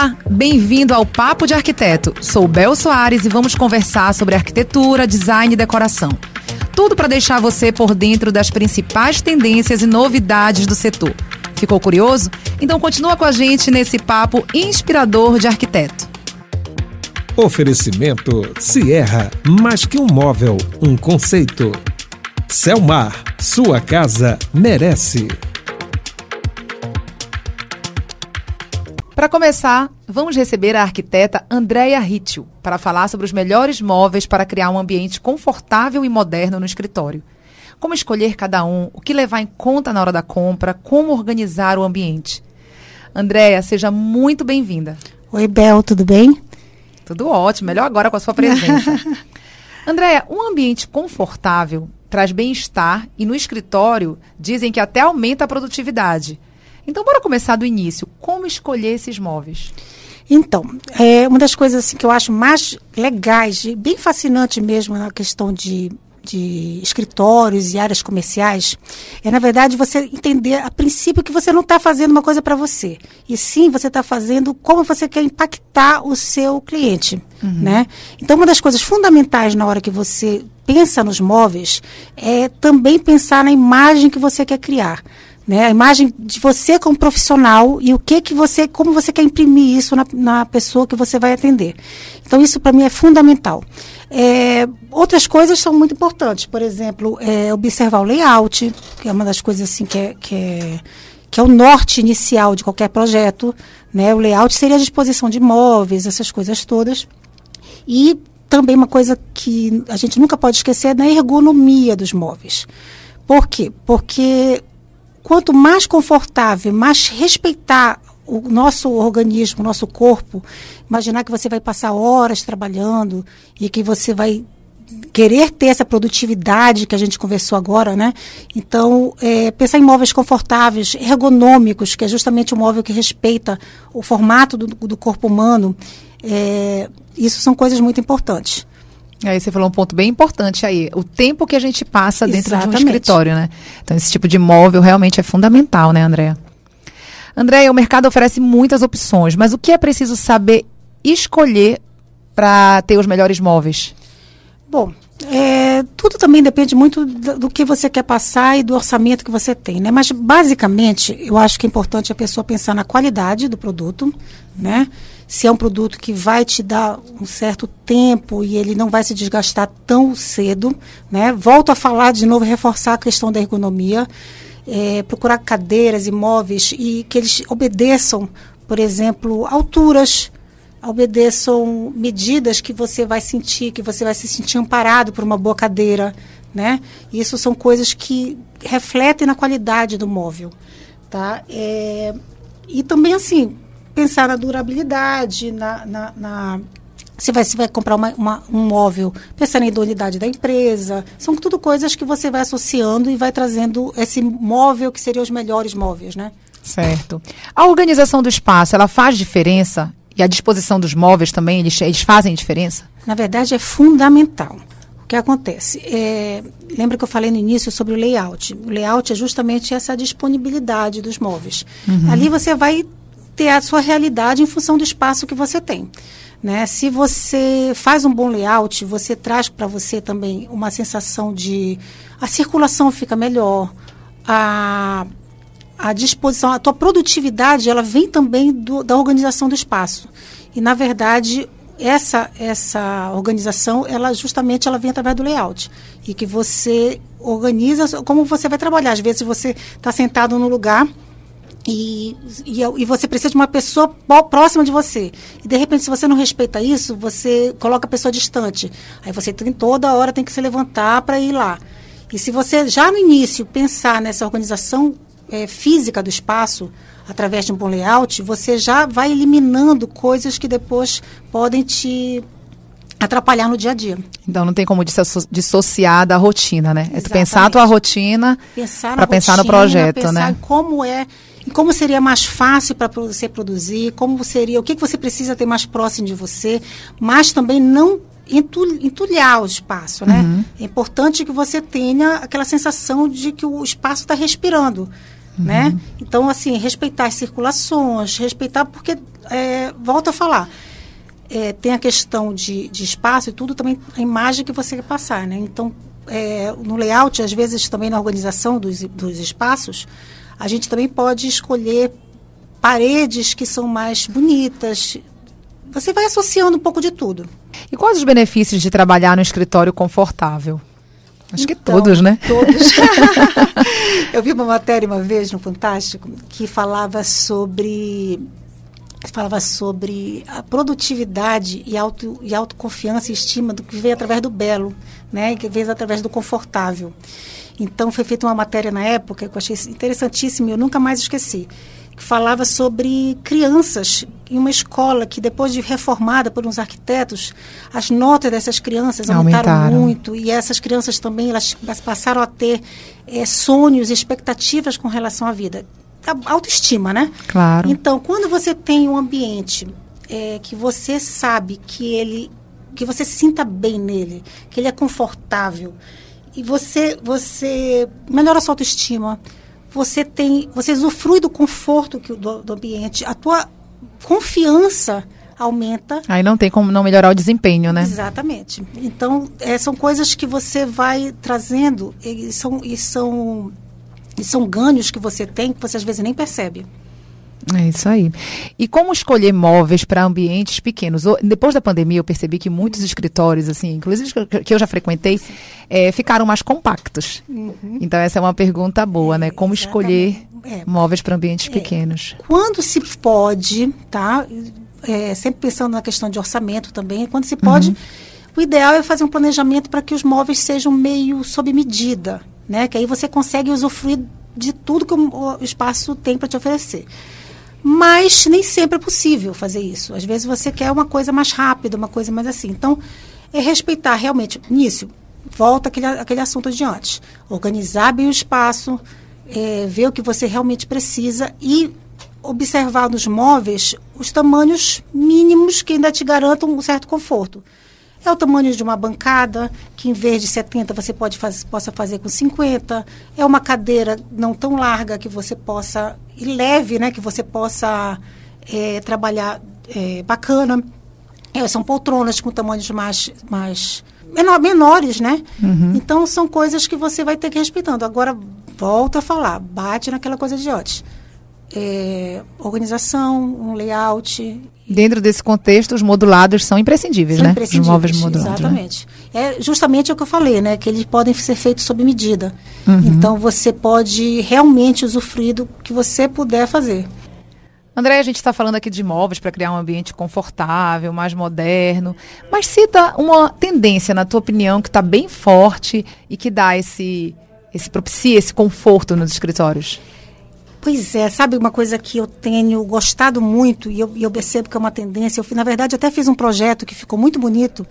Olá, bem-vindo ao Papo de Arquiteto. Sou Bel Soares e vamos conversar sobre arquitetura, design e decoração. Tudo para deixar você por dentro das principais tendências e novidades do setor. Ficou curioso? Então continua com a gente nesse papo inspirador de arquiteto. Oferecimento Sierra, mais que um móvel, um conceito. Selmar, sua casa merece. Para começar, vamos receber a arquiteta Andrea Ritchell para falar sobre os melhores móveis para criar um ambiente confortável e moderno no escritório. Como escolher cada um, o que levar em conta na hora da compra, como organizar o ambiente. Andréia, seja muito bem-vinda. Oi, Bel, tudo bem? Tudo ótimo, melhor agora com a sua presença. Andréia, um ambiente confortável traz bem-estar e no escritório dizem que até aumenta a produtividade. Então, bora começar do início. Como escolher esses móveis? Então, é uma das coisas assim, que eu acho mais legais, bem fascinante mesmo na questão de, de escritórios e áreas comerciais, é, na verdade, você entender a princípio que você não está fazendo uma coisa para você. E sim, você está fazendo como você quer impactar o seu cliente. Uhum. Né? Então, uma das coisas fundamentais na hora que você pensa nos móveis é também pensar na imagem que você quer criar né? A imagem de você como profissional e o que que você, como você quer imprimir isso na, na pessoa que você vai atender. Então isso para mim é fundamental. É, outras coisas são muito importantes, por exemplo, é, observar o layout, que é uma das coisas assim que é, que é que é o norte inicial de qualquer projeto, né? O layout seria a disposição de móveis, essas coisas todas. E também uma coisa que a gente nunca pode esquecer é da ergonomia dos móveis. Por quê? Porque quanto mais confortável, mais respeitar o nosso organismo, o nosso corpo, imaginar que você vai passar horas trabalhando e que você vai querer ter essa produtividade que a gente conversou agora, né? Então, é, pensar em móveis confortáveis, ergonômicos, que é justamente o móvel que respeita o formato do, do corpo humano, é, isso são coisas muito importantes. Aí você falou um ponto bem importante aí, o tempo que a gente passa dentro Exatamente. de um escritório, né? Então esse tipo de móvel realmente é fundamental, né, Andréa? Andréia, o mercado oferece muitas opções, mas o que é preciso saber escolher para ter os melhores móveis? Bom, é, tudo também depende muito do, do, que você quer passar e do orçamento que você tem, né? Mas basicamente, eu acho que é importante a pessoa pensar na qualidade do produto, né? Se é um produto que vai te dar um certo tempo e ele não vai se desgastar tão cedo, né? Volto a falar de novo, reforçar a questão da ergonomia, é, procurar cadeiras e móveis e que eles obedeçam, por exemplo, alturas, obedeçam medidas que você vai sentir, que você vai se sentir amparado por uma boa cadeira, né? Isso são coisas que refletem na qualidade do móvel, tá? É, e também assim pensar na durabilidade, na, na, na se vai, se vai comprar uma, uma, um móvel, pensar na idoneidade da empresa. São tudo coisas que você vai associando e vai trazendo esse móvel que seriam os melhores móveis, né? Certo. A organização do espaço, ela faz diferença? E a disposição dos móveis também, eles, eles fazem diferença? Na verdade, é fundamental. O que acontece? É, lembra que eu falei no início sobre o layout? O layout é justamente essa disponibilidade dos móveis. Uhum. Ali você vai ter a sua realidade em função do espaço que você tem. Né? Se você faz um bom layout, você traz para você também uma sensação de a circulação fica melhor, a, a disposição, a tua produtividade, ela vem também do, da organização do espaço. E na verdade essa essa organização, ela justamente ela vem através do layout e que você organiza como você vai trabalhar. Às vezes você está sentado no lugar e, e, e, você precisa de uma pessoa próxima de você. E de repente, se você não respeita isso, você coloca a pessoa distante. Aí você tem toda hora tem que se levantar para ir lá. E se você já no início pensar nessa organização é, física do espaço, através de um bom layout, você já vai eliminando coisas que depois podem te atrapalhar no dia a dia. Então não tem como dissociar da rotina, né? É tu pensar a tua rotina para pensar no projeto, pensar né? como é como seria mais fácil para você produzir, como seria, o que, que você precisa ter mais próximo de você, mas também não entulhar o espaço, né? Uhum. É importante que você tenha aquela sensação de que o espaço está respirando, uhum. né? Então, assim, respeitar as circulações, respeitar, porque é, volto a falar, é, tem a questão de, de espaço e tudo, também a imagem que você quer passar, né? Então, é, no layout, às vezes também na organização dos, dos espaços, a gente também pode escolher paredes que são mais bonitas. Você vai associando um pouco de tudo. E quais os benefícios de trabalhar no escritório confortável? Acho que Então, todos, né? Todos. Eu vi uma matéria uma vez no Fantástico que falava sobre falava sobre a produtividade e, auto, e autoconfiança e estima do que veio através do belo, né? Que veio através do confortável. Então foi feita uma matéria na época que eu achei interessantíssima e eu nunca mais esqueci que falava sobre crianças em uma escola que depois de reformada por uns arquitetos, as notas dessas crianças aumentaram, Aumentaram. muito e essas crianças também elas, passaram a ter eh, sonhos e expectativas com relação à vida. A autoestima, né? Claro. Então, quando você tem um ambiente eh, que você sabe que ele, que você sinta bem nele, que ele é confortável e você, você melhora a sua autoestima, você tem, você usufrui do conforto que, do, do ambiente, a tua confiança aumenta. Aí não tem como não melhorar o desempenho, né? Exatamente. Então, eh, são coisas que você vai trazendo e são, e são, e são ganhos que você tem que você às vezes nem percebe. É isso aí. E como escolher móveis para ambientes pequenos? Depois da pandemia, eu percebi que muitos escritórios, assim, inclusive que- eu já frequentei, eh, ficaram mais compactos. Então, essa é uma pergunta boa, né? Como escolher É. móveis para ambientes pequenos? Quando se pode, tá? É, sempre pensando na questão de orçamento também, quando se pode, o ideal é fazer um planejamento para que os móveis sejam meio sob medida, né? Que aí você consegue usufruir de tudo que o espaço tem para te oferecer. Mas nem sempre é possível fazer isso. Às vezes você quer uma coisa mais rápida, uma coisa mais assim. Então, é respeitar realmente. Nisso, volta aquele, aquele assunto de antes. Organizar bem o espaço, é, ver o que você realmente precisa e observar nos móveis os tamanhos mínimos que ainda te garantam um certo conforto. É o tamanho de uma bancada, que em vez de 70 você pode faz, possa fazer com 50. É uma cadeira não tão larga que você possa, e leve, né, que você possa eh, trabalhar eh, bacana. É, são poltronas com tamanhos mais, mais menor, menores, né? Então são coisas que você vai ter que ir respeitando. Agora, volta a falar, bate naquela coisa de antes. É, organização, um layout, Dentro desse contexto, os modulados são imprescindíveis, são né? imprescindíveis, Os móveis modulados. né? Exatamente. É justamente o que eu falei, né? Que eles podem ser feitos sob medida. Uhum. Então você pode realmente usufruir do que você puder fazer. André, a gente está falando aqui de móveis para criar um ambiente confortável, mais moderno. Mas cita uma tendência, na tua opinião, que está bem forte e que dá esse, esse propicia esse conforto nos escritórios. Pois é, sabe uma coisa que eu tenho gostado muito e eu, eu percebo que é uma tendência. Eu, na verdade, até fiz um projeto que ficou muito bonito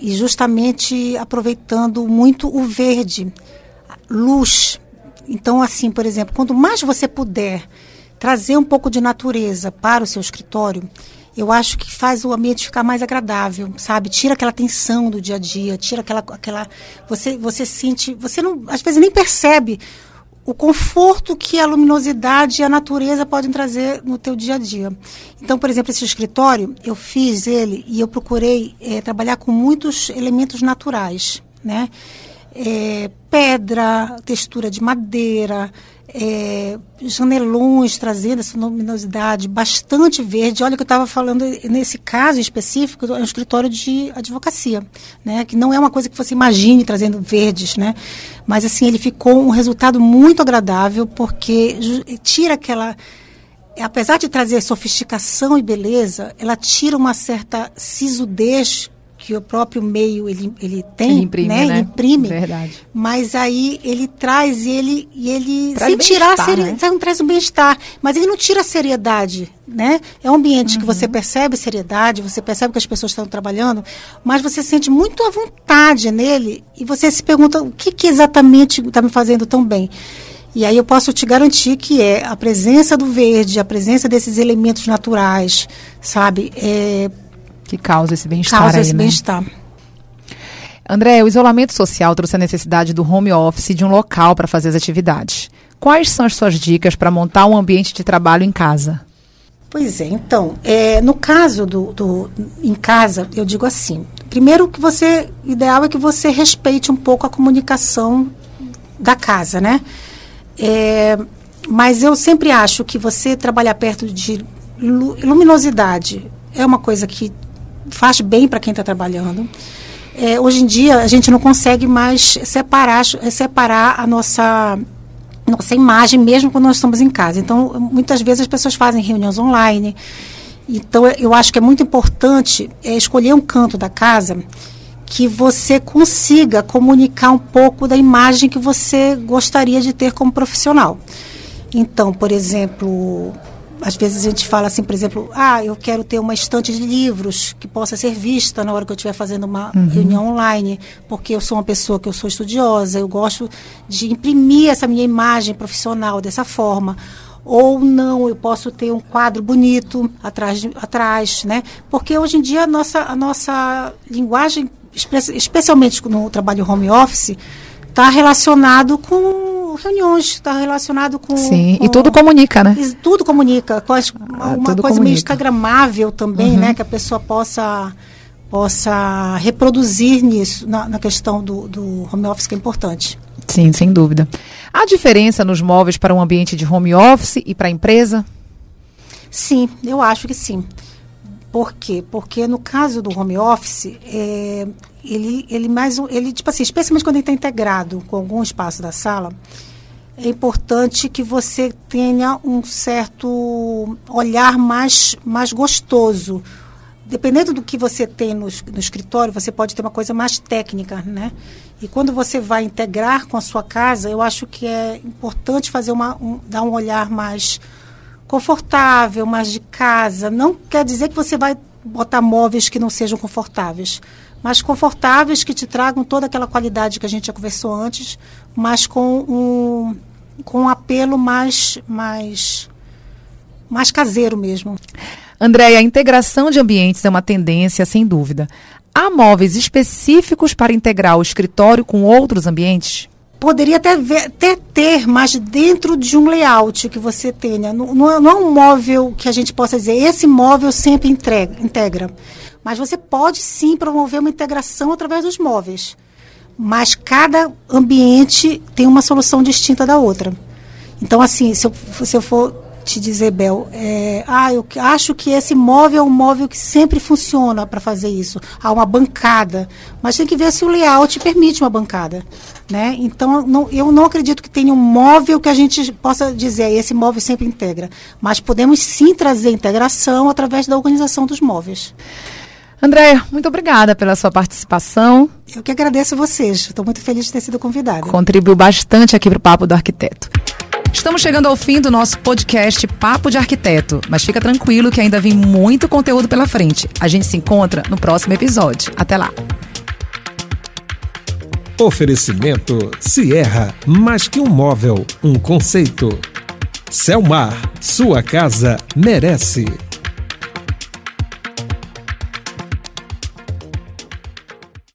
e justamente aproveitando muito o verde, luz. Então, assim, por exemplo, quanto mais você puder trazer um pouco de natureza para o seu escritório, eu acho que faz o ambiente ficar mais agradável, sabe? Tira aquela tensão do dia a dia, tira aquela aquela você você sente, você não às vezes nem percebe o conforto que a luminosidade e a natureza podem trazer no teu dia a dia. Então, por exemplo, esse escritório, eu fiz ele e eu procurei eh, trabalhar com muitos elementos naturais, né? Eh, pedra, textura de madeira, eh, janelões trazendo essa luminosidade, bastante verde. Olha que eu estava falando nesse caso específico, é um escritório de advocacia, né? Que não é uma coisa que você imagine trazendo verdes, né? Mas assim ele ficou um resultado muito agradável porque tira aquela apesar de trazer sofisticação e beleza, ela tira uma certa sisudez que o próprio meio ele, ele tem, Ele imprime, né? Né? imprime. Verdade. Mas aí ele traz ele e ele Traz sem tirar a seriedade, né? traz um bem-estar, mas ele não tira a seriedade, né? É um ambiente que você Uhum. percebe seriedade, você percebe que as pessoas estão trabalhando, mas você sente muito à vontade nele e você se pergunta o que, que exatamente está me fazendo tão bem. E aí eu posso te garantir que é a presença do verde, a presença desses elementos naturais, sabe? É, Que causa esse bem-estar causa aí, esse né? bem-estar. André, o isolamento social trouxe a necessidade do home office e de um local para fazer as atividades. Quais são as suas dicas para montar um ambiente de trabalho em casa? Pois é, então, é, no caso do, do, em casa, eu digo assim, primeiro que você, ideal é que você respeite um pouco a comunicação da casa, né? É, mas eu sempre acho que você trabalhar perto de luminosidade é uma coisa que faz bem para quem está trabalhando. É, hoje em dia a gente não consegue mais separar, separar a nossa nossa imagem mesmo quando nós estamos em casa. Então, muitas vezes as pessoas fazem reuniões online. Então, eu acho que é muito importante é, escolher um canto da casa que você consiga comunicar um pouco da imagem que você gostaria de ter como profissional. Então, por exemplo, às vezes a gente fala assim, por exemplo, ah, eu quero ter uma estante de livros que possa ser vista na hora que eu estiver fazendo uma uhum. reunião online, porque eu sou uma pessoa que eu sou estudiosa, eu gosto de imprimir essa minha imagem profissional dessa forma. Ou não, eu posso ter um quadro bonito atrás, de, atrás né? Porque hoje em dia a nossa, a nossa linguagem, especialmente no trabalho home office, está relacionado com reuniões, está relacionado com. Sim, com, e tudo comunica, né? Tudo comunica. Com as, ah, uma coisa comunica. meio instagramável também, uhum. né? Que a pessoa possa possa reproduzir nisso, na, na questão do, do home office, que é importante. Sim, sem dúvida. Há diferença nos móveis para um ambiente de home office e para a empresa? Sim, eu acho que sim. Por quê? Porque no caso do home office, é, ele, ele mais ele tipo assim, especialmente quando ele está integrado com algum espaço da sala, é importante que você tenha um certo olhar mais, mais gostoso. Dependendo do que você tem no, no escritório, você pode ter uma coisa mais técnica, né? E quando você vai integrar com a sua casa, eu acho que é importante fazer uma, um, dar um olhar mais confortável, mais de casa. Não quer dizer que você vai botar móveis que não sejam confortáveis, mas confortáveis que te tragam toda aquela qualidade que a gente já conversou antes, mas com um, com um apelo mais, mais, mais caseiro mesmo. Andréia, a integração de ambientes é uma tendência, sem dúvida. Há móveis específicos para integrar o escritório com outros ambientes? Poderia até, ver, até ter, mas dentro de um layout que você tenha. Não, não, é, é um móvel que a gente possa dizer, esse móvel sempre entrega, integra. Mas você pode sim promover uma integração através dos móveis. Mas cada ambiente tem uma solução distinta da outra. Então, assim, se eu, se eu for te dizer, Bel, é, ah, eu acho que esse móvel é um móvel que sempre funciona para fazer isso. Há uma bancada, mas tem que ver se o layout permite uma bancada. Né? Então, não, eu não acredito que tenha um móvel que a gente possa dizer, esse móvel sempre integra. Mas podemos sim trazer integração através da organização dos móveis. Andréia, muito obrigada pela sua participação. Eu que agradeço a vocês. Estou muito feliz de ter sido convidada. Contribuiu bastante aqui para o Papo do Arquiteto. Estamos chegando ao fim do nosso podcast Papo de Arquiteto, mas fica tranquilo que ainda vem muito conteúdo pela frente. A gente se encontra no próximo episódio. Até lá. Oferecimento Sierra, mais que um móvel, um conceito. Selmar, sua casa merece.